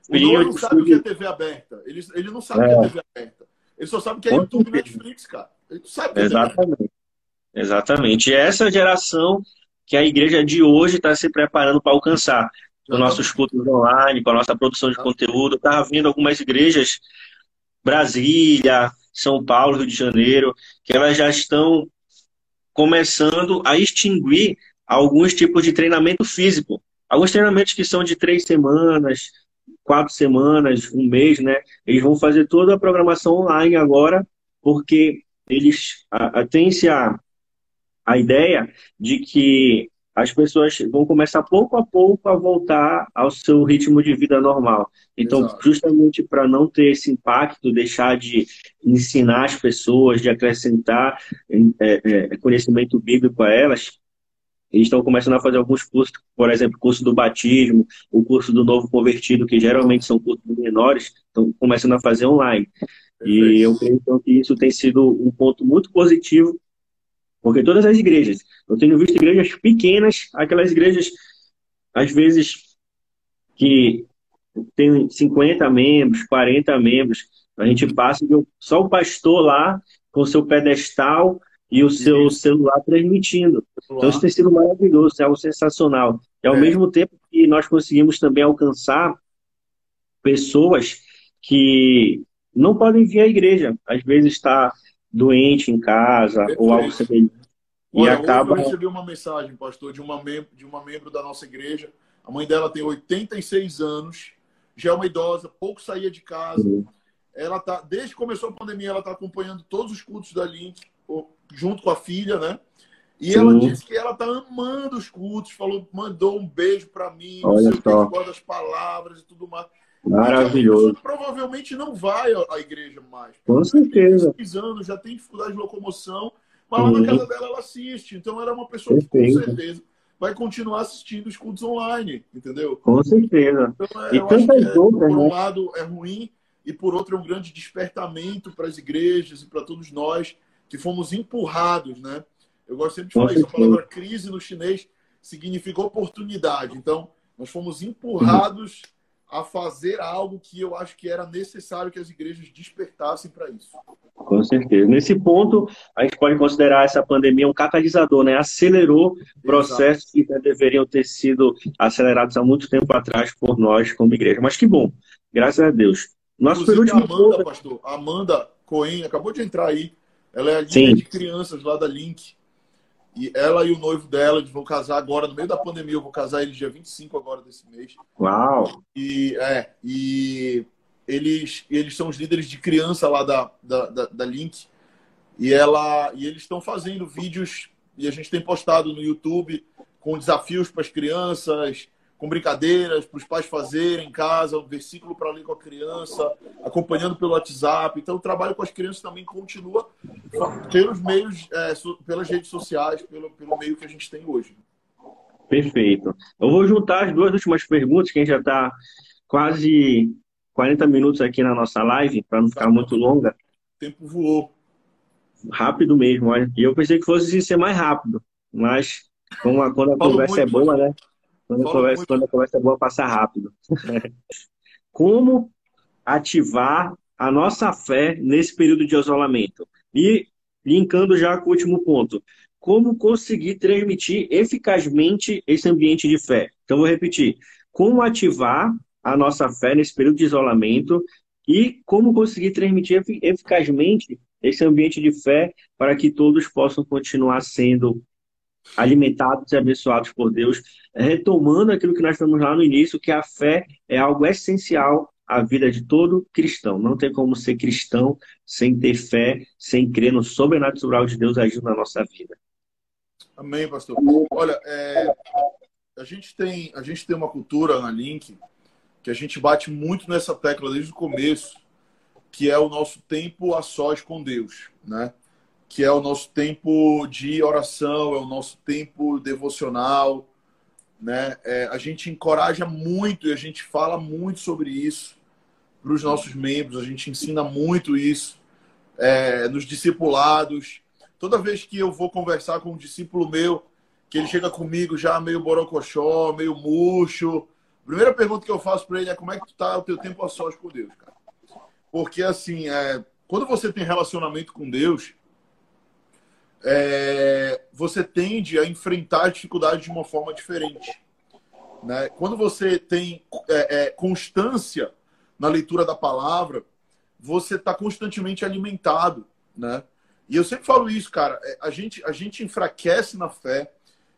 filhinho o não sabe o que é TV aberta. Ele, ele não sabe o é. que é TV aberta. Ele só sabe o que é YouTube e Netflix, cara. Ele não sabe o que é Exatamente. Exatamente. E essa geração que a igreja de hoje está se preparando para alcançar. Com nossos cultos online, com a nossa produção de conteúdo. Estava vendo algumas igrejas, Brasília, são Paulo, Rio de Janeiro, que elas já estão começando a extinguir alguns tipos de treinamento físico. Alguns treinamentos que são de três semanas, quatro semanas, um mês, né? Eles vão fazer toda a programação online agora, porque eles têm-se a, a ideia de que as pessoas vão começar pouco a pouco a voltar ao seu ritmo de vida normal. Então, Exato. justamente para não ter esse impacto, deixar de ensinar as pessoas, de acrescentar é, é, conhecimento bíblico a elas, eles estão começando a fazer alguns cursos, por exemplo, o curso do batismo, o curso do novo convertido, que geralmente são cursos menores, estão começando a fazer online. E eu creio então, que isso tem sido um ponto muito positivo porque todas as igrejas, eu tenho visto igrejas pequenas, aquelas igrejas, às vezes, que tem 50 membros, 40 membros, a gente passa só o pastor lá com o seu pedestal e o seu Isso. celular transmitindo. Então isso tem sido maravilhoso, é algo sensacional. E ao é. mesmo tempo que nós conseguimos também alcançar pessoas que não podem vir à igreja. Às vezes está doente em casa Perfeito. ou algo semelhante. E Olha, acaba... eu recebi uma mensagem, pastor, de uma, mem de uma membro da nossa igreja. A mãe dela tem 86 anos, já é uma idosa, pouco saía de casa. Uhum. Ela tá, desde que começou a pandemia, ela está acompanhando todos os cultos da Link, junto com a filha, né? E Sim. ela disse que ela tá amando os cultos, falou, mandou um beijo para mim, Olha não sei o que, das palavras e tudo mais. Maravilhoso. Provavelmente não vai à igreja mais. Com certeza. Pisando, já tem dificuldade de locomoção, mas lá na casa dela ela assiste. Então ela é uma pessoa Perfeito. que com certeza vai continuar assistindo os cultos online, entendeu? Com certeza. Então, é, E tantas é, por um né? lado é ruim e por outro é um grande despertamento para as igrejas e para todos nós que fomos empurrados, né? Eu gosto sempre de falar isso. A palavra crise no chinês significa oportunidade. Então, nós fomos empurrados a fazer algo que eu acho que era necessário que as igrejas despertassem para isso. Com certeza. Nesse ponto, a gente pode considerar essa pandemia um catalisador, né? Acelerou processos que deveriam ter sido acelerados há muito tempo atrás por nós como igreja. Mas que bom, graças a Deus. Nosso Inclusive, a penúltimo Amanda, ponto. pastor, a Amanda Cohen acabou de entrar aí. Ela é a Sim. líder de crianças lá da Link. E ela e o noivo dela, vão casar agora, no meio da pandemia. Eu vou casar eles dia 25 agora desse mês. Uau! E, é, e eles, eles são os líderes de criança lá da, da, da, da Link. E, ela, e eles estão fazendo vídeos, e a gente tem postado no YouTube com desafios para as crianças, com brincadeiras para os pais fazerem em casa, um versículo para ler com a criança, acompanhando pelo WhatsApp. Então, o trabalho com as crianças também continua pelos meios, é, pelas redes sociais, pelo, pelo meio que a gente tem hoje. Perfeito. Eu vou juntar as duas últimas perguntas, que a gente já está quase 40 minutos aqui na nossa live, para não ficar muito longa. O tempo voou. Rápido mesmo, olha. E eu pensei que fosse ser mais rápido, mas como a- quando a conversa é muito, boa, né? Quando Falo conversa, muito. quando a conversa é boa, passa rápido. Como ativar a nossa fé nesse período de isolamento? E linkando já com o último ponto, como conseguir transmitir eficazmente esse ambiente de fé? Então, vou repetir: como ativar a nossa fé nesse período de isolamento e como conseguir transmitir efi- eficazmente esse ambiente de fé para que todos possam continuar sendo alimentados e abençoados por Deus, retomando aquilo que nós falamos lá no início, que a fé é algo essencial à vida de todo cristão. Não tem como ser cristão sem ter fé, sem crer no sobrenatural de Deus agindo na nossa vida. Amém, pastor. Olha, é, a, gente tem, a gente tem uma cultura na Link que a gente bate muito nessa tecla desde o começo, que é o nosso tempo a sós com Deus, né? Que é o nosso tempo de oração, é o nosso tempo devocional, né? É, a gente encoraja muito e a gente fala muito sobre isso para os nossos membros, a gente ensina muito isso é, nos discipulados. Toda vez que eu vou conversar com um discípulo meu, que ele chega comigo já meio borocochó, meio murcho, a primeira pergunta que eu faço para ele é como é que tu tá o teu tempo a sós com Deus, cara? Porque assim, é, quando você tem relacionamento com Deus, é, você tende a enfrentar a dificuldade de uma forma diferente. Né? Quando você tem é, é, constância na leitura da palavra, você está constantemente alimentado, né? E eu sempre falo isso, cara. é, A gente, a gente enfraquece na fé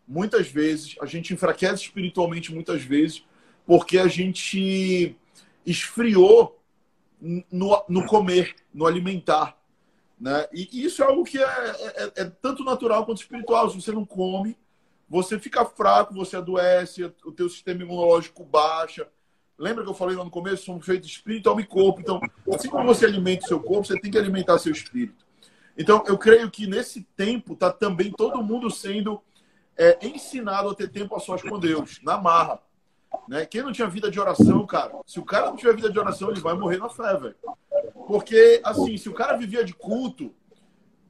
muitas vezes, a gente enfraquece espiritualmente muitas vezes, porque a gente esfriou no, no comer, no alimentar. Né? E isso é algo que é, é, é tanto natural quanto espiritual. Se você não come, você fica fraco, você adoece, o teu sistema imunológico baixa. Lembra que eu falei lá no começo? Somos feitos espírito, alma e corpo. Então, assim como você alimenta o seu corpo, você tem que alimentar seu espírito. Então, eu creio que nesse tempo está também todo mundo sendo é, ensinado a ter tempo a sós com Deus, na marra. Né? Quem não tinha vida de oração, cara, se o cara não tiver vida de oração, ele vai morrer na fé, velho. Porque, assim, se o cara vivia de culto,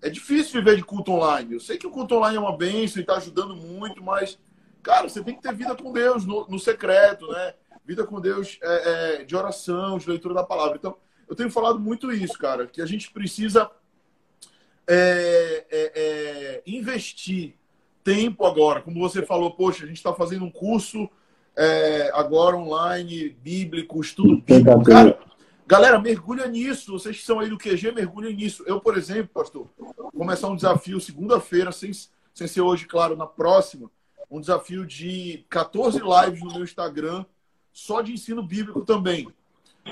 é difícil viver de culto online. Eu sei que o culto online é uma benção e está ajudando muito, mas, cara, você tem que ter vida com Deus no, no secreto, né? Vida com Deus é, é, de oração, de leitura da palavra. Então, eu tenho falado muito isso, cara, que a gente precisa é, é, investir tempo agora. Como você falou, poxa, a gente está fazendo um curso é, agora online, bíblico, estudo bíblico. Cara, galera, mergulha nisso. Vocês que são aí do QG, mergulhem nisso. Eu, por exemplo, pastor, vou começar um desafio segunda-feira, sem, sem ser hoje, claro, na próxima. Um desafio de 14 lives no meu Instagram, só de ensino bíblico também.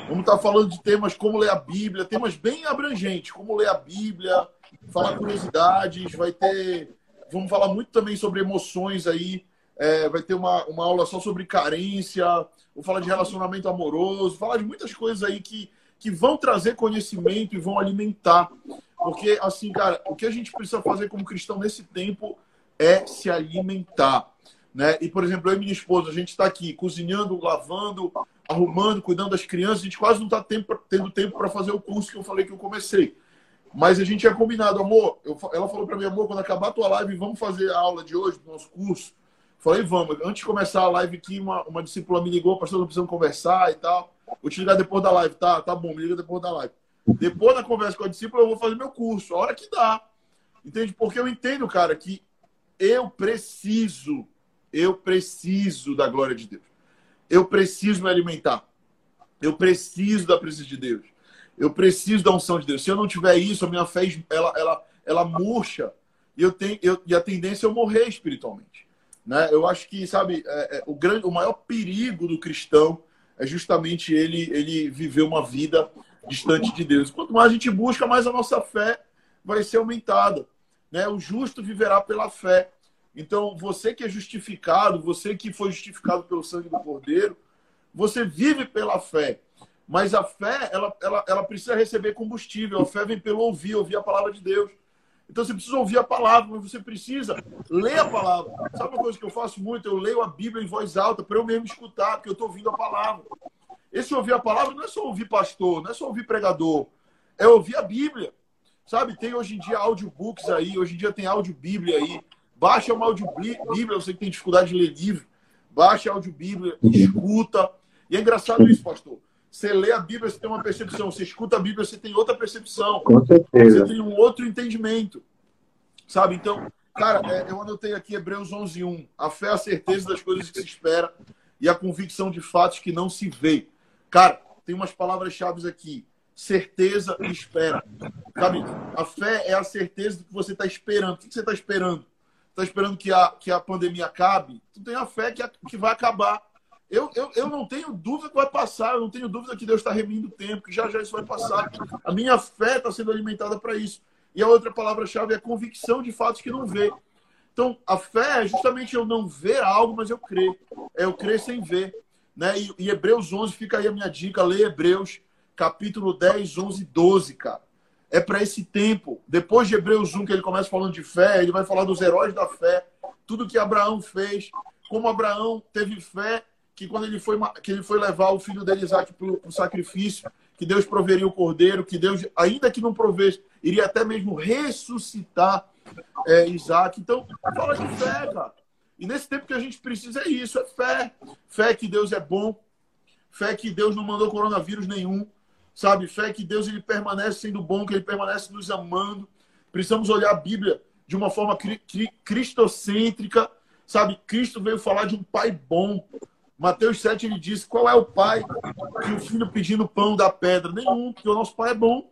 Vamos estar falando de temas como ler a Bíblia, temas bem abrangentes, como ler a Bíblia, falar curiosidades, vai ter. Vamos falar muito também sobre emoções aí é, vai ter uma, uma aula só sobre carência, vou falar de relacionamento amoroso, falar de muitas coisas aí que, que vão trazer conhecimento e vão alimentar. Porque, assim, cara, o que a gente precisa fazer como cristão nesse tempo é se alimentar. Né? E, por exemplo, eu e minha esposa, a gente está aqui cozinhando, lavando, arrumando, cuidando das crianças, a gente quase não está tendo tempo para fazer o curso que eu falei que eu comecei. Mas a gente tinha combinado, amor. Eu, ela falou para mim, amor, quando acabar a tua live, vamos fazer a aula de hoje do nosso curso. Falei, vamos. Antes de começar a live aqui, uma, uma discípula me ligou, pastor, não precisamos conversar e tal. Vou te ligar depois da live, tá? Tá bom, me liga depois da live. Depois da conversa com a discípula, eu vou fazer meu curso, a hora que dá. Entende? Porque eu entendo, cara, que eu preciso, eu preciso da glória de Deus. Eu preciso me alimentar. Eu preciso da presença de Deus. Eu preciso da unção de Deus. Se eu não tiver isso, a minha fé ela, ela, ela murcha e eu tenho eu, e a tendência é eu morrer espiritualmente. Né? Eu acho que, sabe, é, é, o, grande, o maior perigo do cristão é justamente ele, ele viver uma vida distante de Deus. Quanto mais a gente busca, mais a nossa fé vai ser aumentada. Né? O justo viverá pela fé. Então, você que é justificado, você que foi justificado pelo sangue do Cordeiro, você vive pela fé. Mas a fé, ela, ela, ela precisa receber combustível. A fé vem pelo ouvir, ouvir a palavra de Deus. Então você precisa ouvir a palavra, mas você precisa ler a palavra. Sabe uma coisa que eu faço muito? Eu leio a Bíblia em voz alta para eu mesmo escutar, porque eu estou ouvindo a palavra. Esse ouvir a palavra não é só ouvir pastor, não é só ouvir pregador, é ouvir a Bíblia. Sabe, tem hoje em dia audiobooks aí, hoje em dia tem áudio Bíblia aí. Baixa uma áudio Bíblia, você que tem dificuldade de ler livro, baixa áudio Bíblia, escuta. E é engraçado isso, pastor. Você lê a Bíblia, você tem uma percepção. Você escuta a Bíblia, você tem outra percepção. Com certeza. Você tem um outro entendimento. Sabe? Então, cara, é, eu anotei aqui Hebreus 11, 1. A fé é a certeza das coisas que se espera e a convicção de fatos que não se vê. Cara, tem umas palavras-chave aqui. Certeza e espera. Sabe? A fé é a certeza do que você está esperando. O que você está esperando? Está esperando que a, que a pandemia acabe? Tu tem a fé que, a, que vai acabar. Eu, eu, eu não tenho dúvida que vai passar, eu não tenho dúvida que Deus está remindo o tempo, que já já isso vai passar. A minha fé está sendo alimentada para isso. E a outra palavra-chave é convicção de fatos que não vê. Então, a fé é justamente eu não ver algo, mas eu crer. É eu crer sem ver. Né? E, e Hebreus 11, fica aí a minha dica, lê Hebreus, capítulo 10, 11 12, cara. É para esse tempo. Depois de Hebreus 1, que ele começa falando de fé, ele vai falar dos heróis da fé, tudo que Abraão fez, como Abraão teve fé que quando ele foi, que ele foi levar o filho dele, Isaac, para o sacrifício, que Deus proveria o cordeiro, que Deus, ainda que não provesse, iria até mesmo ressuscitar é, Isaac. Então, fala de fé, cara. E nesse tempo que a gente precisa é isso, é fé. Fé que Deus é bom, fé que Deus não mandou coronavírus nenhum, sabe? Fé que Deus ele permanece sendo bom, que ele permanece nos amando. Precisamos olhar a Bíblia de uma forma cri cristocêntrica, sabe? Cristo veio falar de um pai bom, Mateus 7 ele diz: qual é o pai que o filho pedindo pão da pedra? Nenhum, porque o nosso pai é bom.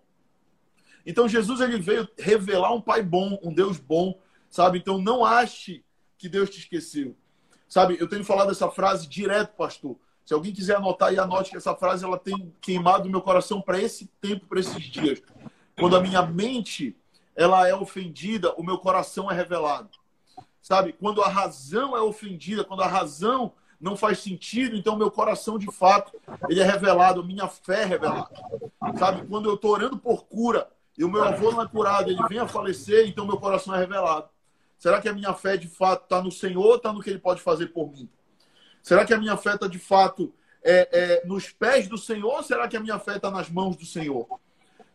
Então Jesus ele veio revelar um pai bom, um Deus bom, sabe? Então não ache que Deus te esqueceu. Sabe, eu tenho falado essa frase direto, pastor. Se alguém quiser anotar aí, anote que essa frase ela tem queimado meu coração para esse tempo, para esses dias. Quando a minha mente ela é ofendida, o meu coração é revelado. Sabe? Quando a razão é ofendida, quando a razão não faz sentido, então meu coração de fato ele é revelado, minha fé é revelada. Sabe, quando eu estou orando por cura e o meu avô não é curado, ele vem a falecer, então meu coração é revelado. Será que a minha fé de fato está no Senhor ou está no que ele pode fazer por mim? Será que a minha fé está de fato é, é, nos pés do Senhor ou será que a minha fé está nas mãos do Senhor?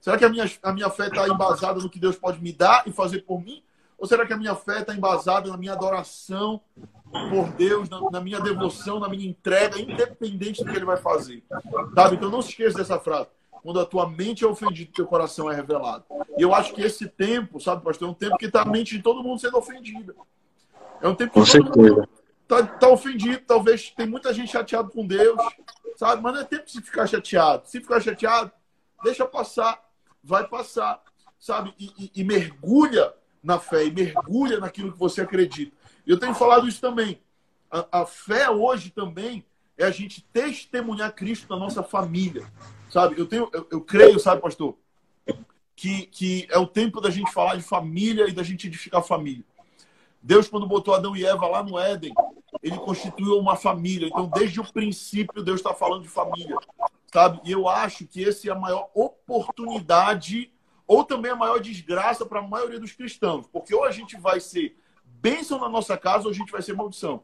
Será que a minha, a minha fé está embasada no que Deus pode me dar e fazer por mim? Ou será que a minha fé está embasada na minha adoração por Deus, na, na, minha devoção, na minha entrega, independente do que ele vai fazer? Sabe? Então não se esqueça dessa frase. Quando a tua mente é ofendida, teu coração é revelado. E eu acho que esse tempo, sabe, pastor, é um tempo que está a mente de todo mundo sendo ofendida. É um tempo que com certeza. está tá ofendido. Talvez tem muita gente chateada com Deus, sabe? Mas não é tempo de ficar chateado. Se ficar chateado, deixa passar, vai passar, sabe? e, e, e mergulha na fé e mergulha naquilo que você acredita. Eu tenho falado isso também. A, a fé hoje também é a gente testemunhar Cristo na nossa família, sabe? Eu tenho, eu, eu creio, sabe, pastor, que, que é o tempo da gente falar de família e da gente edificar a família. Deus, quando botou Adão e Eva lá no Éden, ele constituiu uma família. Então, desde o princípio, Deus está falando de família, sabe? E eu acho que essa é a maior oportunidade ou também a maior desgraça para a maioria dos cristãos, porque ou a gente vai ser bênção na nossa casa ou a gente vai ser maldição.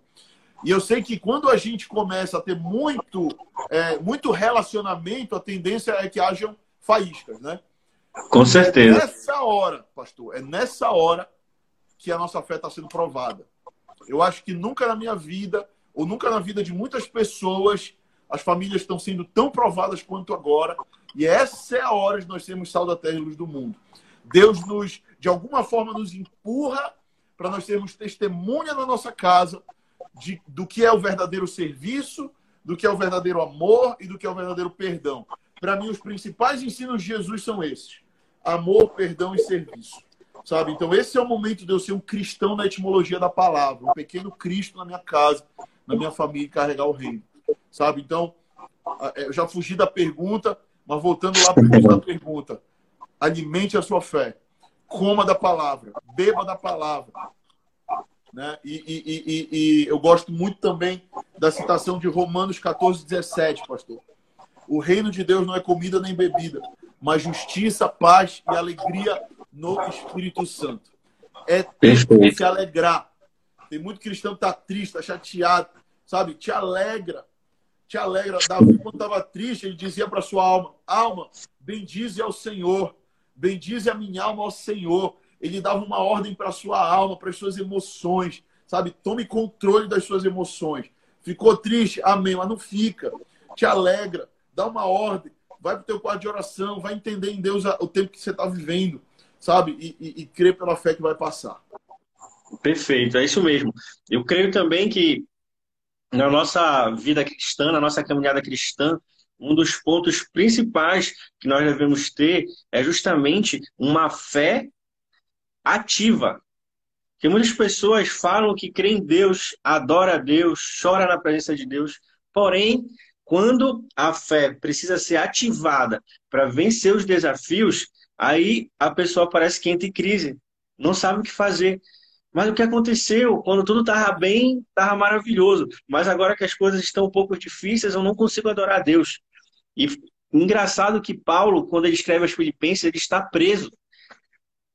E eu sei que quando a gente começa a ter muito, é, muito relacionamento, a tendência é que hajam faíscas, né? Com certeza. É nessa hora, pastor, é nessa hora que a nossa fé está sendo provada. Eu acho que nunca na minha vida, ou nunca na vida de muitas pessoas, as famílias estão sendo tão provadas quanto agora. E essa é a hora de nós sermos sal da terra e luz do mundo. Deus nos, de alguma forma, nos empurra para nós sermos testemunha na nossa casa de, do que é o verdadeiro serviço, do que é o verdadeiro amor e do que é o verdadeiro perdão. Para mim, os principais ensinos de Jesus são esses: amor, perdão e serviço. Sabe? Então, esse é o momento de eu ser um cristão na etimologia da palavra, um pequeno Cristo na minha casa, na minha família e carregar o reino. Sabe? Então, é, eu já fugi da pergunta, mas voltando lá para a pergunta: alimente a sua fé, coma da palavra, beba da palavra, né? E, e, e, e, eu gosto muito também da citação de Romanos 14, 17, pastor. O reino de Deus não é comida nem bebida, mas justiça, paz e alegria no Espírito Santo. É tempo de se alegrar. Tem muito cristão que está triste, está chateado, sabe? Te alegra. Te alegra. Davi, quando estava triste, ele dizia para sua alma: Alma, bendize ao Senhor, bendize a minha alma ao Senhor ele dava uma ordem para sua alma, para as suas emoções, sabe? Tome controle das suas emoções. Ficou triste? Amém, mas não fica. Te alegra, dá uma ordem, vai para o teu quarto de oração, vai entender em Deus o tempo que você está vivendo, sabe? E, e, e crer pela fé que vai passar. Perfeito, é isso mesmo. Eu creio também que na nossa vida cristã, na nossa caminhada cristã, um dos pontos principais que nós devemos ter é justamente uma fé ativa. Que muitas pessoas falam que crê em Deus, adora a Deus, chora na presença de Deus, porém, quando a fé precisa ser ativada para vencer os desafios, aí a pessoa parece que entra em crise, não sabe o que fazer. Mas o que aconteceu? Quando tudo estava bem, estava maravilhoso. Mas agora que as coisas estão um pouco difíceis, eu não consigo adorar a Deus. E engraçado que Paulo, quando ele escreve aos Filipenses, ele está preso.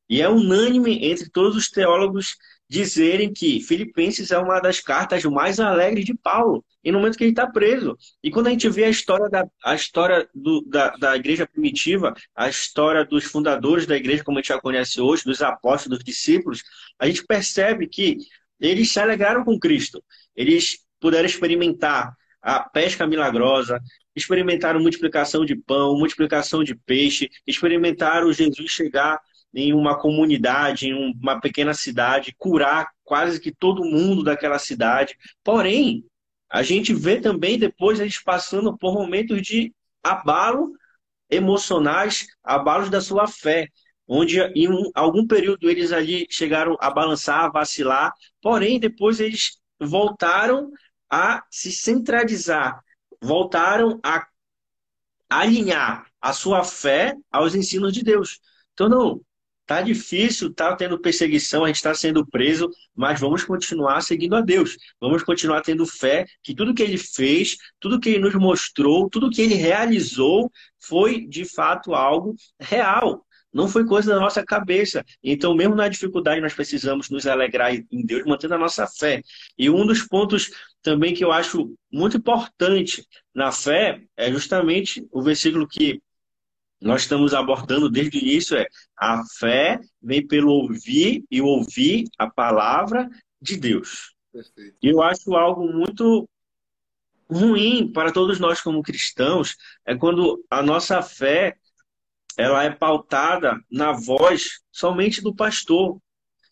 E é unânime entre todos os teólogos dizerem que Filipenses é uma das cartas mais alegres de Paulo, e no momento que ele está preso. E quando a gente vê a história, da, a história do, da, da igreja primitiva, a história dos fundadores da igreja, como a gente já conhece hoje, dos apóstolos, dos discípulos, a gente percebe que eles se alegraram com Cristo. Eles puderam experimentar a pesca milagrosa, experimentaram multiplicação de pão, multiplicação de peixe, experimentaram Jesus chegar em uma comunidade, em uma pequena cidade, curar quase que todo mundo daquela cidade. Porém, a gente vê também depois eles passando por momentos de abalo emocionais, abalos da sua fé, onde em um, algum período eles ali chegaram a balançar, a vacilar, porém depois eles voltaram a se centralizar, voltaram a alinhar a sua fé aos ensinos de Deus. Então, não, Tá difícil, tá tendo perseguição, a gente está sendo preso, mas vamos continuar seguindo a Deus. Vamos continuar tendo fé que tudo que ele fez, tudo que ele nos mostrou, tudo que ele realizou foi de fato algo real. Não foi coisa da nossa cabeça. Então, mesmo na dificuldade, nós precisamos nos alegrar em Deus, mantendo a nossa fé. E um dos pontos também que eu acho muito importante na fé é justamente o versículo que nós estamos abordando desde o início é a fé vem pelo ouvir e ouvir a palavra de Deus. Perfeito. Eu acho algo muito ruim para todos nós como cristãos é quando a nossa fé ela é pautada na voz somente do pastor,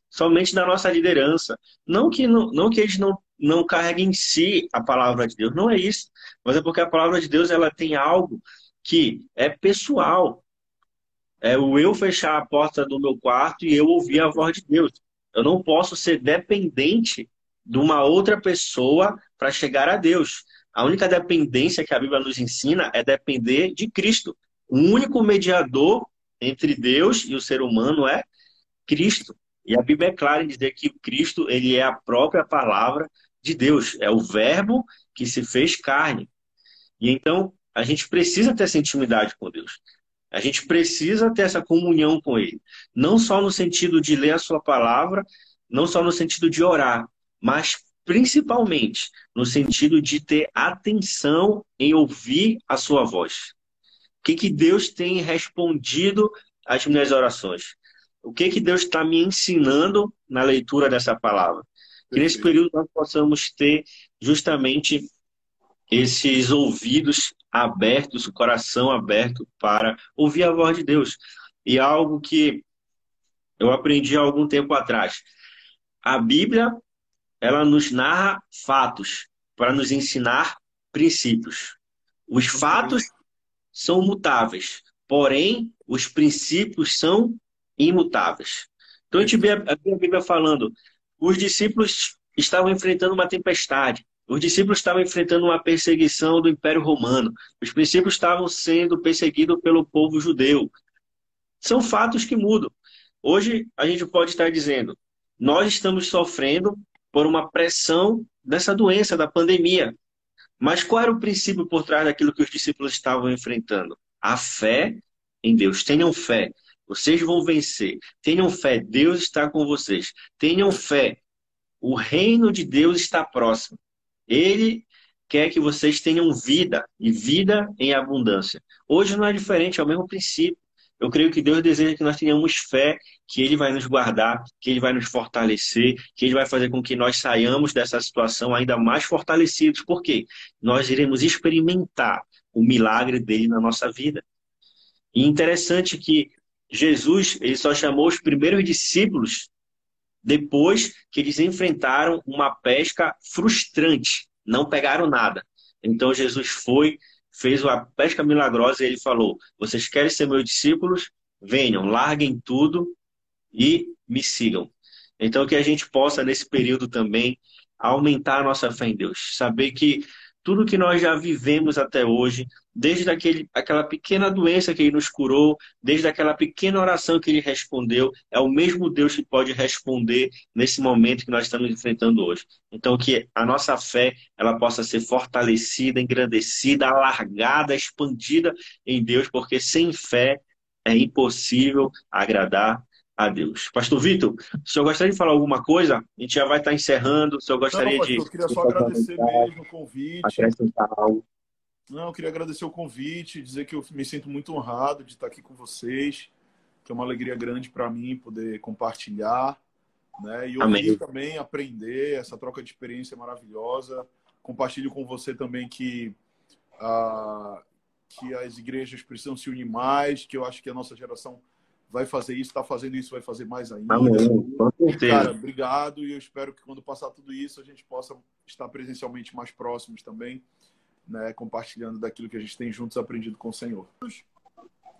somente da nossa liderança. Não que não, não que eles não não carreguem em si a palavra de Deus, não é isso, mas é porque a palavra de Deus ela tem algo que é pessoal. É o eu fechar a porta do meu quarto e eu ouvir a voz de Deus. Eu não posso ser dependente de uma outra pessoa para chegar a Deus. A única dependência que a Bíblia nos ensina é depender de Cristo. O único mediador entre Deus e o ser humano é Cristo. E a Bíblia é clara em dizer que Cristo ele é a própria palavra de Deus, é o Verbo que se fez carne. E então a gente precisa ter essa intimidade com Deus. A gente precisa ter essa comunhão com Ele. Não só no sentido de ler a Sua palavra, não só no sentido de orar, mas principalmente no sentido de ter atenção em ouvir a Sua voz. O que, que Deus tem respondido às minhas orações? O que, que Deus está me ensinando na leitura dessa palavra? Que nesse período nós possamos ter justamente esses ouvidos abertos, o coração aberto para ouvir a voz de Deus. E algo que eu aprendi há algum tempo atrás. A Bíblia, ela nos narra fatos para nos ensinar princípios. Os fatos são mutáveis, porém os princípios são imutáveis. Então a gente vê a Bíblia falando, os discípulos estavam enfrentando uma tempestade, os discípulos estavam enfrentando uma perseguição do Império Romano. Os discípulos estavam sendo perseguidos pelo povo judeu. São fatos que mudam. Hoje a gente pode estar dizendo: nós estamos sofrendo por uma pressão dessa doença, da pandemia. Mas qual era o princípio por trás daquilo que os discípulos estavam enfrentando? A fé em Deus. Tenham fé. Vocês vão vencer. Tenham fé. Deus está com vocês. Tenham fé. O reino de Deus está próximo. Ele quer que vocês tenham vida e vida em abundância. Hoje não é diferente, é o mesmo princípio. Eu creio que Deus deseja que nós tenhamos fé, que Ele vai nos guardar, que Ele vai nos fortalecer, que Ele vai fazer com que nós saiamos dessa situação ainda mais fortalecidos. Por quê? Nós iremos experimentar o milagre dele na nossa vida. E interessante que Jesus ele só chamou os primeiros discípulos depois que eles enfrentaram uma pesca frustrante, não pegaram nada. Então Jesus foi, fez uma pesca milagrosa e ele falou: Vocês querem ser meus discípulos? Venham, larguem tudo e me sigam. Então que a gente possa, nesse período também, aumentar a nossa fé em Deus. Saber que tudo que nós já vivemos até hoje, desde aquele, aquela pequena doença que ele nos curou, desde aquela pequena oração que ele respondeu, é o mesmo Deus que pode responder nesse momento que nós estamos enfrentando hoje. Então, que a nossa fé ela possa ser fortalecida, engrandecida, alargada, expandida em Deus, porque sem fé é impossível agradar a Deus. Pastor Vitor, o senhor gostaria de falar alguma coisa? A gente já vai estar encerrando. O senhor gostaria Não, pastor, de. Eu queria só agradecer mesmo o convite. Acrescentar algo. Não, eu queria agradecer o convite, dizer que eu me sinto muito honrado de estar aqui com vocês, que é uma alegria grande para mim poder compartilhar, né? E ouvir também, aprender, essa troca de experiência maravilhosa. Compartilho com você também que, ah, que as igrejas precisam se unir mais, que eu acho que a nossa geração vai fazer isso, está fazendo isso, vai fazer mais ainda. Amém. Com certeza. Cara, obrigado e eu espero que quando passar tudo isso a gente possa estar presencialmente mais próximos também, né, compartilhando daquilo que a gente tem juntos aprendido com o Senhor.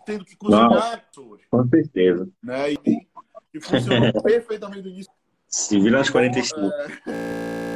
Tendo que cozinhar pessoas. Com certeza. Né, e, e funcionou perfeitamente no início. Se vira nas 45. É...